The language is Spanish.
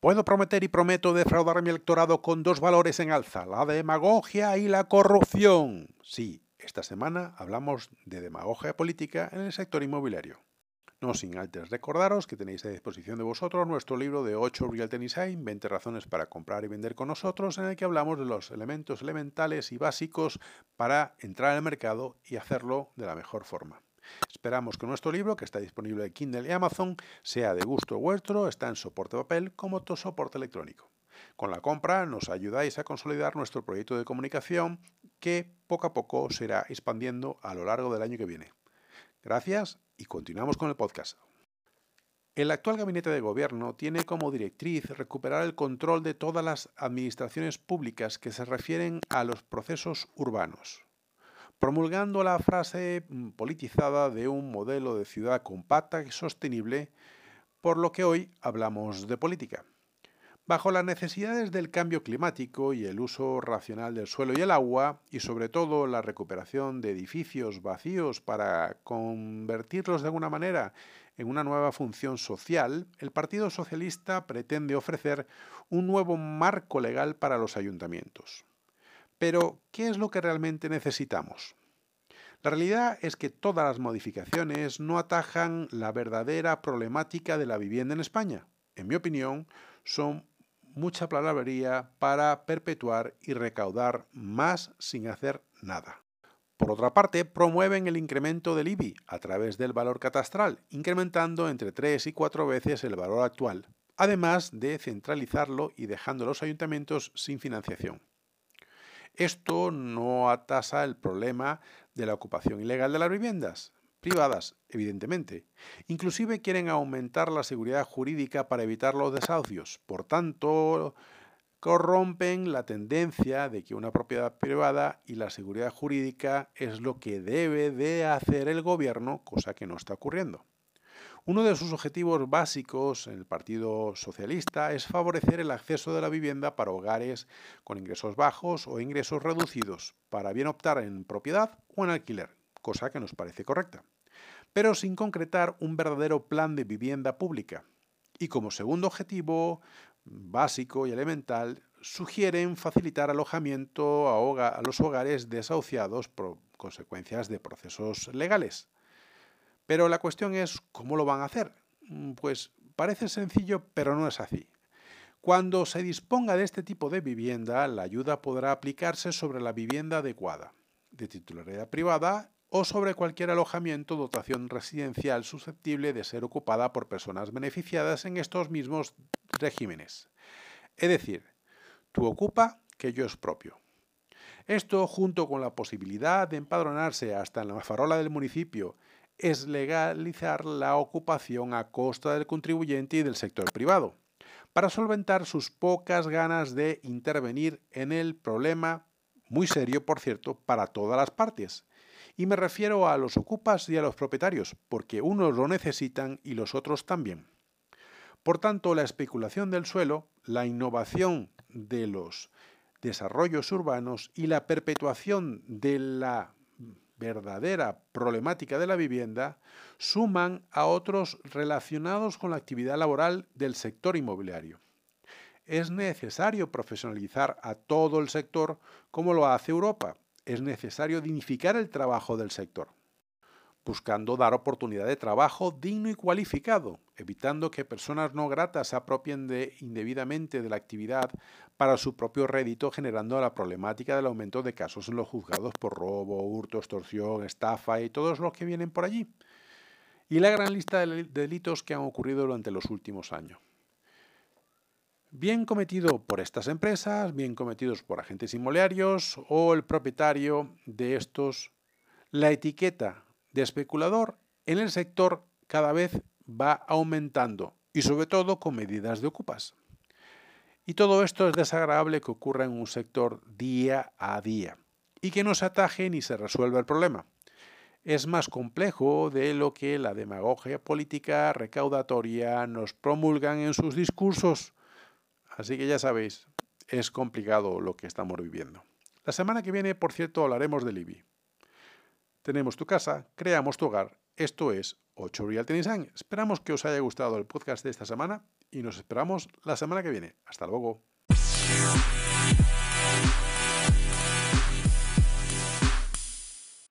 Puedo prometer y prometo defraudar a mi electorado con dos valores en alza, la demagogia y la corrupción. Sí, esta semana hablamos de demagogia política en el sector inmobiliario. No sin antes recordaros que tenéis a disposición de vosotros nuestro libro de 8 Real Design, 20 razones para comprar y vender con nosotros, en el que hablamos de los elementos elementales y básicos para entrar al mercado y hacerlo de la mejor forma. Esperamos que nuestro libro, que está disponible en Kindle y Amazon, sea de gusto vuestro, está en soporte papel como soporte electrónico. Con la compra nos ayudáis a consolidar nuestro proyecto de comunicación que poco a poco se irá expandiendo a lo largo del año que viene. Gracias y continuamos con el podcast. El actual gabinete de gobierno tiene como directriz recuperar el control de todas las administraciones públicas que se refieren a los procesos urbanos promulgando la frase mm, politizada de un modelo de ciudad compacta y sostenible, por lo que hoy hablamos de política. Bajo las necesidades del cambio climático y el uso racional del suelo y el agua, y sobre todo la recuperación de edificios vacíos para convertirlos de alguna manera en una nueva función social, el Partido Socialista pretende ofrecer un nuevo marco legal para los ayuntamientos. Pero, ¿qué es lo que realmente necesitamos? La realidad es que todas las modificaciones no atajan la verdadera problemática de la vivienda en España. En mi opinión, son mucha palabrería para perpetuar y recaudar más sin hacer nada. Por otra parte, promueven el incremento del IBI a través del valor catastral, incrementando entre 3 y 4 veces el valor actual, además de centralizarlo y dejando a los ayuntamientos sin financiación. Esto no atasa el problema de la ocupación ilegal de las viviendas privadas, evidentemente. Inclusive quieren aumentar la seguridad jurídica para evitar los desahucios. Por tanto, corrompen la tendencia de que una propiedad privada y la seguridad jurídica es lo que debe de hacer el gobierno, cosa que no está ocurriendo. Uno de sus objetivos básicos en el Partido Socialista es favorecer el acceso de la vivienda para hogares con ingresos bajos o ingresos reducidos, para bien optar en propiedad o en alquiler, cosa que nos parece correcta, pero sin concretar un verdadero plan de vivienda pública. Y como segundo objetivo básico y elemental, sugieren facilitar alojamiento a, los hogares desahuciados por consecuencias de procesos legales pero la cuestión es cómo lo van a hacer. Mm, pues parece sencillo, pero no es así. Cuando se disponga de este tipo de vivienda, la ayuda podrá aplicarse sobre la vivienda adecuada, de titularidad privada o sobre cualquier alojamiento o dotación residencial susceptible de ser ocupada por personas beneficiadas en estos mismos regímenes. Es decir, tú ocupa que yo es propio. Esto, junto con la posibilidad de empadronarse hasta en la farola del municipio es legalizar la ocupación a costa del contribuyente y del sector privado, para solventar sus pocas ganas de intervenir en el problema, muy serio por cierto, para todas las partes. Y me refiero a los ocupas y a los propietarios, porque unos lo necesitan y los otros también. Por tanto, la especulación del suelo, la innovación de los desarrollos urbanos y la perpetuación de la verdadera problemática de la vivienda suman a otros relacionados con la actividad laboral del sector inmobiliario. Es necesario profesionalizar a todo el sector como lo hace Europa. Es necesario dignificar el trabajo del sector buscando dar oportunidad de trabajo digno y cualificado, evitando que personas no gratas se apropien de, indebidamente de la actividad para su propio rédito, generando la problemática del aumento de casos en los juzgados por robo, hurto, extorsión, estafa y todos los que vienen por allí. Y la gran lista de delitos que han ocurrido durante los últimos años. Bien cometido por estas empresas, bien cometidos por agentes inmobiliarios o el propietario de estos, la etiqueta de especulador en el sector cada vez va aumentando y sobre todo con medidas de ocupas. Y todo esto es desagradable que ocurra en un sector día a día y que no se ataje ni se resuelva el problema. Es más complejo de lo que la demagogia política recaudatoria nos promulgan en sus discursos. Así que ya sabéis, es complicado lo que estamos viviendo. La semana que viene, por cierto, hablaremos del IBI. Tenemos tu casa, creamos tu hogar Esto es 8 Real Design. Esperamos que os haya gustado el podcast de esta semana y nos esperamos la semana que viene. Hasta luego.